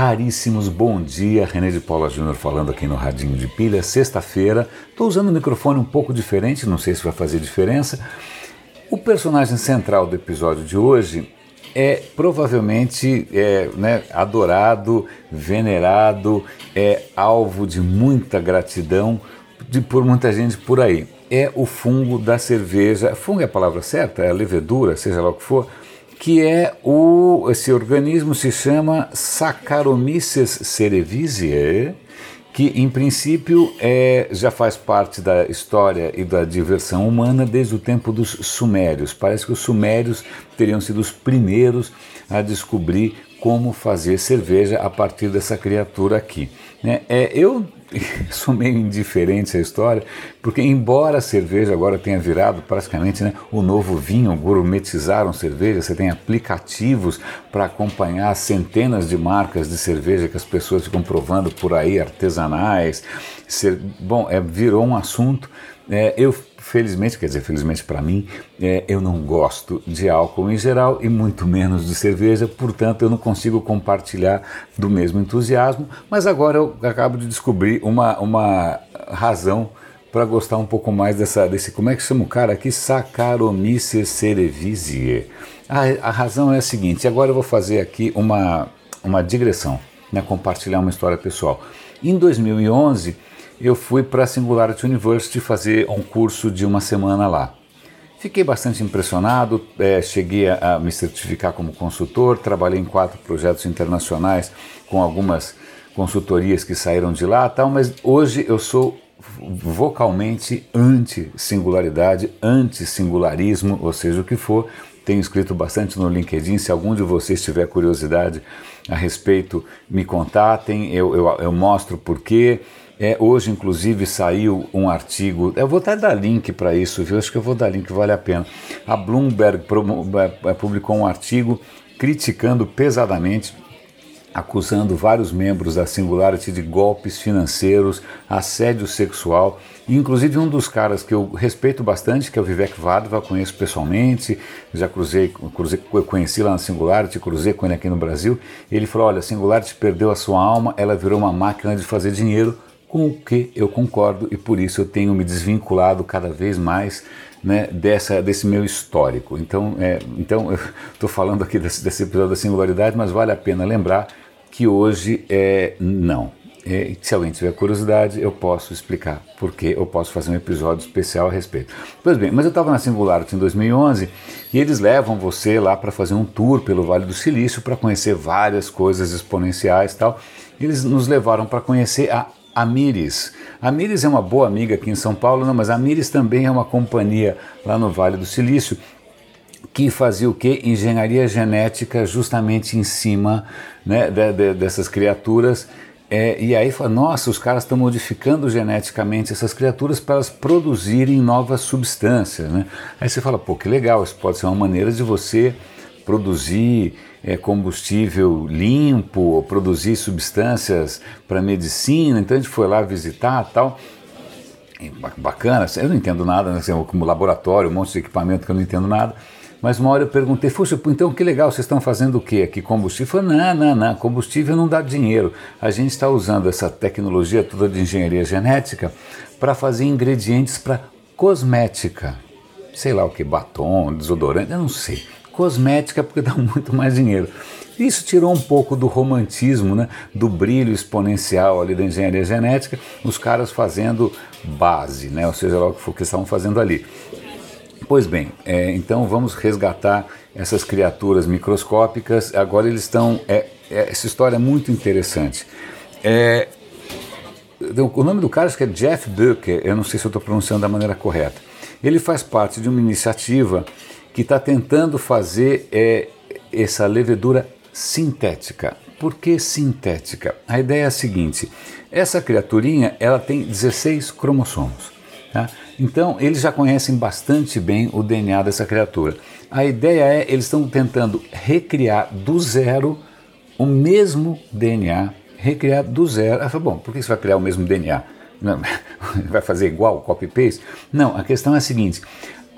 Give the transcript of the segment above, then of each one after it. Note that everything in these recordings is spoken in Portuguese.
raríssimos, bom dia. René de Paula Júnior falando aqui no Radinho de Pilha, sexta-feira. Estou usando um microfone um pouco diferente, não sei se vai fazer diferença. O personagem central do episódio de hoje é provavelmente é, né, adorado, venerado, é alvo de muita gratidão de, por muita gente por aí. É o fungo da cerveja. Fungo é a palavra certa? É a levedura, seja lá o que for que é o esse organismo se chama Saccharomyces cerevisiae, que em princípio é, já faz parte da história e da diversão humana desde o tempo dos sumérios. Parece que os sumérios teriam sido os primeiros a descobrir como fazer cerveja a partir dessa criatura aqui. Né? É, eu sou meio indiferente à história, porque embora a cerveja agora tenha virado praticamente né, o novo vinho, gourmetizaram cerveja, você tem aplicativos para acompanhar centenas de marcas de cerveja que as pessoas ficam provando por aí, artesanais. Ser, bom, é, virou um assunto. É, eu felizmente, quer dizer, felizmente para mim, é, eu não gosto de álcool em geral e muito menos de cerveja, portanto eu não consigo compartilhar do mesmo entusiasmo, mas agora eu acabo de descobrir uma, uma razão para gostar um pouco mais dessa, desse, como é que chama o cara aqui? Saccharomyces cerevisiae. A, a razão é a seguinte, agora eu vou fazer aqui uma, uma digressão, né, compartilhar uma história pessoal. Em 2011, eu fui para a Singularity University fazer um curso de uma semana lá. Fiquei bastante impressionado, é, cheguei a, a, me certificar como consultor, trabalhei em quatro projetos internacionais com algumas consultorias que saíram de lá, tal, mas hoje eu sou vocalmente anti-singularidade, anti-singularismo, ou seja, o que for. Tenho escrito bastante no LinkedIn. Se algum de vocês tiver curiosidade a respeito, me contatem, eu, eu, eu mostro por quê. É, hoje, inclusive, saiu um artigo. Eu vou até dar link para isso, viu? Acho que eu vou dar link, vale a pena. A Bloomberg é, publicou um artigo criticando pesadamente acusando vários membros da Singularity de golpes financeiros, assédio sexual. inclusive um dos caras que eu respeito bastante, que é o Vivek Vadva, conheço pessoalmente, já cruzei, cruzei, conheci lá na Singularity, cruzei com ele aqui no Brasil. Ele falou: olha, a Singularity perdeu a sua alma, ela virou uma máquina de fazer dinheiro com o que eu concordo e por isso eu tenho me desvinculado cada vez mais né, dessa, desse meu histórico. Então, é, então eu estou falando aqui desse, desse, episódio da singularidade, mas vale a pena lembrar que hoje é não. É, se alguém tiver curiosidade, eu posso explicar porque eu posso fazer um episódio especial a respeito. Pois bem, mas eu estava na Singularity em 2011 e eles levam você lá para fazer um tour pelo Vale do Silício para conhecer várias coisas exponenciais e tal. Eles nos levaram para conhecer a a Mires. A Mires é uma boa amiga aqui em São Paulo, não, mas a Mires também é uma companhia lá no Vale do Silício que fazia o que? Engenharia genética justamente em cima né, de, de, dessas criaturas. É, e aí fala, nossa, os caras estão modificando geneticamente essas criaturas para elas produzirem novas substâncias. Né? Aí você fala, pô, que legal, isso pode ser uma maneira de você produzir é, combustível limpo, produzir substâncias para medicina. Então a gente foi lá visitar tal. Bacana, eu não entendo nada, né? como laboratório, um monte de equipamento que eu não entendo nada. Mas uma hora eu perguntei, Fuxa, então que legal, vocês estão fazendo o quê aqui? Combustível? Falei, não, não, não, combustível não dá dinheiro. A gente está usando essa tecnologia toda de engenharia genética para fazer ingredientes para cosmética. Sei lá o que, batom, desodorante, eu não sei cosmética porque dá muito mais dinheiro. Isso tirou um pouco do romantismo, né, do brilho exponencial ali da engenharia genética, os caras fazendo base, né, ou seja o que for que estavam fazendo ali. Pois bem, é, então vamos resgatar essas criaturas microscópicas. Agora eles estão. É, é, essa história é muito interessante. É, o nome do cara acho que é Jeff Ducker, eu não sei se eu estou pronunciando da maneira correta. Ele faz parte de uma iniciativa que está tentando fazer é, essa levedura sintética. Por que sintética? A ideia é a seguinte: essa criaturinha ela tem 16 cromossomos. Tá? Então eles já conhecem bastante bem o DNA dessa criatura. A ideia é eles estão tentando recriar do zero o mesmo DNA, recriar do zero. Ah, bom, por que você vai criar o mesmo DNA? Não, vai fazer igual, copy-paste? Não, a questão é a seguinte: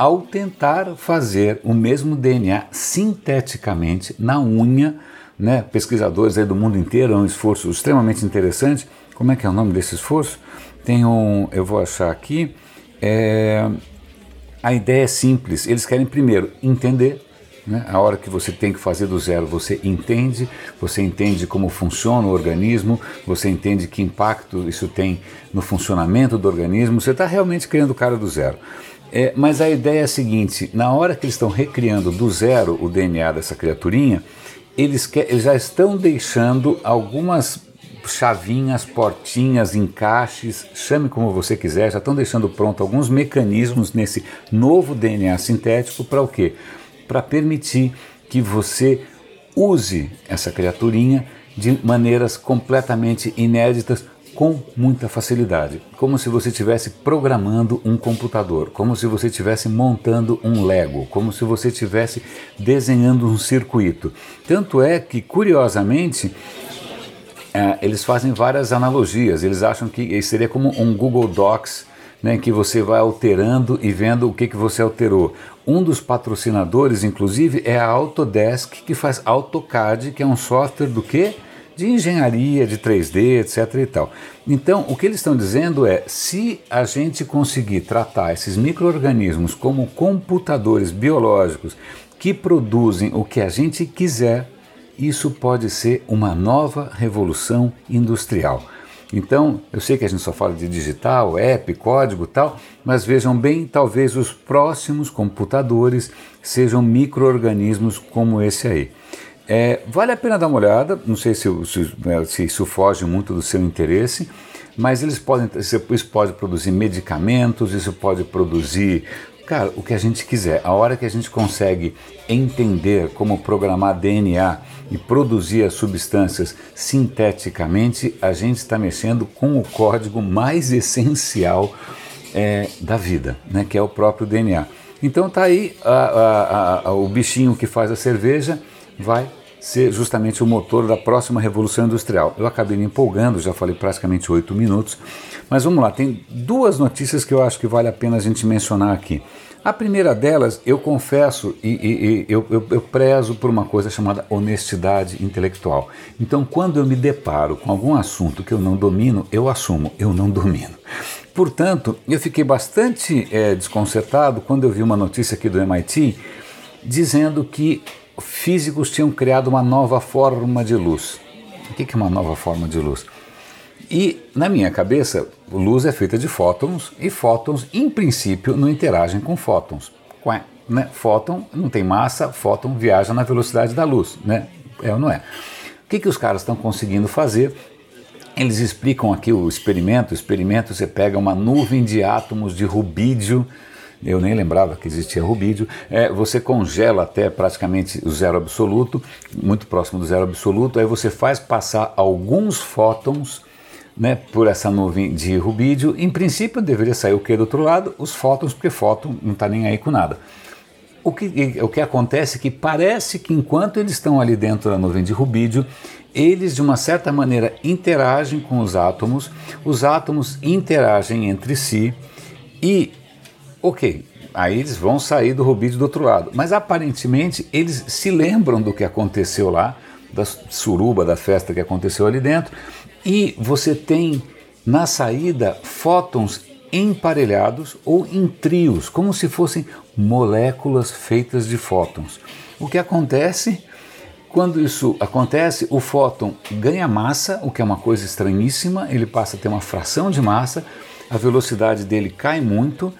ao tentar fazer o mesmo DNA sinteticamente na unha né, pesquisadores do mundo inteiro, é um esforço extremamente interessante. Como é que é o nome desse esforço? Tem um, eu vou achar aqui, é, a ideia é simples, eles querem primeiro entender, né? A hora que você tem que fazer do zero, você entende, você entende como funciona o organismo, você entende que impacto isso tem no funcionamento do organismo, você está realmente criando o cara do zero. É, mas a ideia é a seguinte: na hora que eles estão recriando do zero o DNA dessa criaturinha, eles, eles já estão deixando algumas chavinhas, portinhas, encaixes, chame como você quiser, já estão deixando pronto alguns mecanismos nesse novo DNA sintético para o quê? Para permitir que você use essa criaturinha de maneiras completamente inéditas com muita facilidade, como se você estivesse programando um computador, como se você estivesse montando um Lego, como se você estivesse desenhando um circuito. Tanto é que, curiosamente, é, eles fazem várias analogias. Eles acham que seria como um Google Docs, né, que você vai alterando e vendo o que, que você alterou. Um dos patrocinadores, inclusive, é a Autodesk, que faz AutoCAD, que é um software do quê? De engenharia, de 3D, etc. e tal. Então, o que eles estão dizendo é: se a gente conseguir tratar esses micro-organismos como computadores biológicos que produzem o que a gente quiser, isso pode ser uma nova revolução industrial. Então, eu sei que a gente só fala de digital, app, código tal, mas vejam bem, talvez os próximos computadores sejam micro-organismos como esse aí. É, vale a pena dar uma olhada, não sei se, se, né, se, isso foge muito do seu interesse, mas eles podem, isso pode produzir medicamentos, isso pode produzir Cara, o que a gente quiser, a hora que a gente consegue entender como programar DNA e produzir as substâncias sinteticamente, a gente está mexendo com o código mais essencial é, da vida, né, que é o próprio DNA. Então tá aí a, a, a, o bichinho que faz a cerveja vai ser justamente o motor da próxima revolução industrial. Eu acabei me empolgando, já falei praticamente oito minutos, mas vamos lá, tem duas notícias que eu acho que vale a pena a gente mencionar aqui. A primeira delas, eu confesso e, e, e eu, eu, eu, prezo por uma coisa chamada honestidade intelectual. Então, quando eu me deparo com algum assunto que eu não domino, eu assumo, eu não domino. Portanto, eu fiquei bastante é, desconcertado quando eu vi uma notícia aqui do MIT dizendo que físicos tinham criado uma nova forma de luz. O que é uma nova forma de luz? E na minha cabeça, luz é feita de fótons e fótons, em princípio, não interagem com fótons. Né? Fóton não tem massa, fóton viaja na velocidade da luz, né? É ou não é? O que, que os caras estão conseguindo fazer? Eles explicam aqui o experimento. O experimento você pega uma nuvem de átomos de rubídio eu nem lembrava que existia rubídio, é, você congela até praticamente o zero absoluto, muito próximo do zero absoluto, aí você faz passar alguns fótons né, por essa nuvem de rubídio. Em princípio deveria sair o que do outro lado? Os fótons, porque fóton não está nem aí com nada. O que, o que acontece é que parece que enquanto eles estão ali dentro da nuvem de rubídio, eles de uma certa maneira interagem com os átomos, os átomos interagem entre si e Ok, aí eles vão sair do rubídio do outro lado. Mas aparentemente eles se lembram do que aconteceu lá, da suruba, da festa que aconteceu ali dentro, e você tem na saída fótons emparelhados ou em trios, como se fossem moléculas feitas de fótons. O que acontece? Quando isso acontece, o fóton ganha massa, o que é uma coisa estranhíssima, ele passa a ter uma fração de massa, a velocidade dele cai muito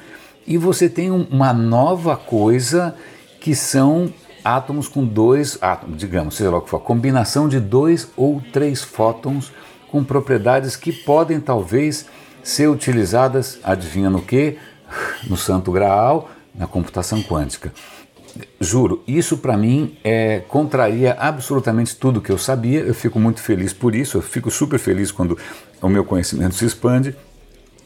e você tem uma nova coisa que são átomos com dois átomos, digamos, seja lá o que for, combinação de dois ou três fótons com propriedades que podem talvez ser utilizadas, adivinha no que? No Santo Graal, na computação quântica. Juro, isso para mim é, contraria absolutamente tudo que eu sabia. Eu fico muito feliz por isso, eu fico super feliz quando o meu conhecimento se expande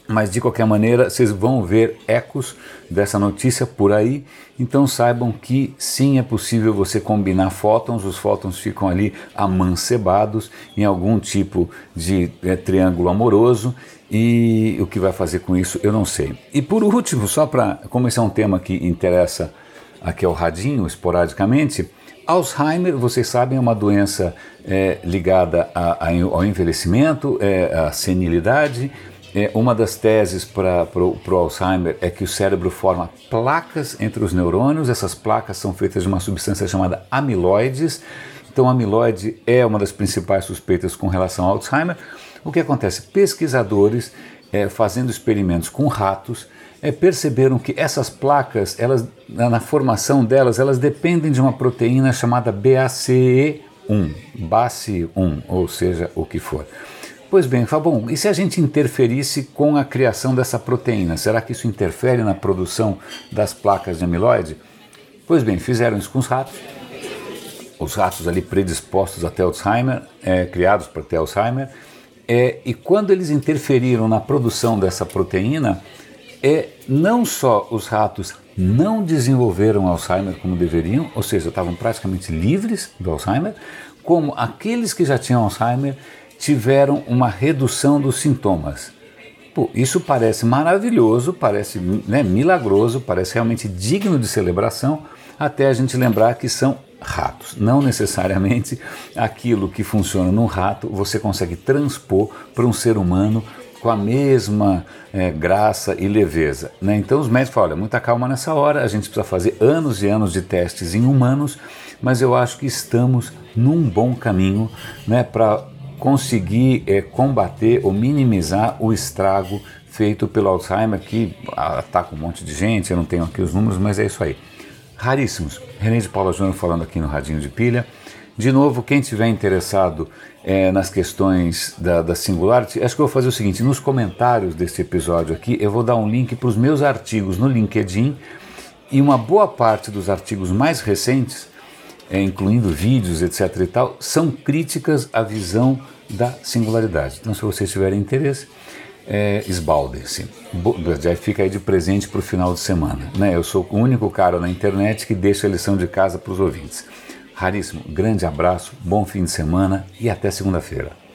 mas de qualquer maneira, vocês vão ver ecos dessa notícia por aí. Então saibam que sim é possível você combinar fótons, os fótons ficam ali amancebados em algum tipo de é, triângulo amoroso. E o que vai fazer com isso eu não sei. E por último, só para, como esse é um tema que interessa aqui ao Radinho esporadicamente, Alzheimer, vocês sabem, é uma doença é, ligada a, a, ao envelhecimento, é, à senilidade. É, uma das teses para o Alzheimer é que o cérebro forma placas entre os neurônios. Essas placas são feitas de uma substância chamada amiloides. Então, amiloide é uma das principais suspeitas com relação ao Alzheimer. O que acontece? Pesquisadores é, fazendo experimentos com ratos é, perceberam que essas placas, elas, na formação delas, elas dependem de uma proteína chamada BACE1, BACE1, ou seja, o que for. Pois bem, Fabão, e se a gente interferisse com a criação dessa proteína? Será que isso interfere na produção das placas de amiloide? Pois bem, fizeram isso com os ratos. Os ratos ali predispostos a ter Alzheimer, é, criados para ter Alzheimer, é, e quando eles interferiram na produção dessa proteína, é não só os ratos não desenvolveram Alzheimer como deveriam, ou seja, estavam praticamente livres do Alzheimer, como aqueles que já tinham Alzheimer tiveram uma redução dos sintomas. Pô, isso parece maravilhoso, parece né, milagroso, parece realmente digno de celebração, até a gente lembrar que são ratos. Não necessariamente aquilo que funciona num rato você consegue transpor para um ser humano com a mesma é, graça e leveza. Né? Então os médicos falam, olha, muita calma nessa hora, a gente precisa fazer anos e anos de testes em humanos, mas eu acho que estamos num bom caminho né, para conseguir é, combater ou minimizar o estrago feito pelo Alzheimer, que ataca um monte de gente, eu não tenho aqui os números, mas é isso aí. Raríssimos. René de Paula Júnior falando aqui no Radinho de Pilha. De novo, quem tiver interessado é, nas questões da, da Singularity, acho que eu vou fazer o seguinte: nos comentários desse episódio aqui, eu vou dar um link para os meus artigos no LinkedIn e uma boa parte dos artigos mais recentes, é, incluindo vídeos, etc. e tal, são críticas à visão da singularidade. Então, se vocês tiverem interesse, é, esbaldem-se. Já fica aí de presente para o final de semana. Né? Eu sou o único cara na internet que deixa a lição de casa para os ouvintes. Raríssimo, grande abraço, bom fim de semana e até segunda-feira.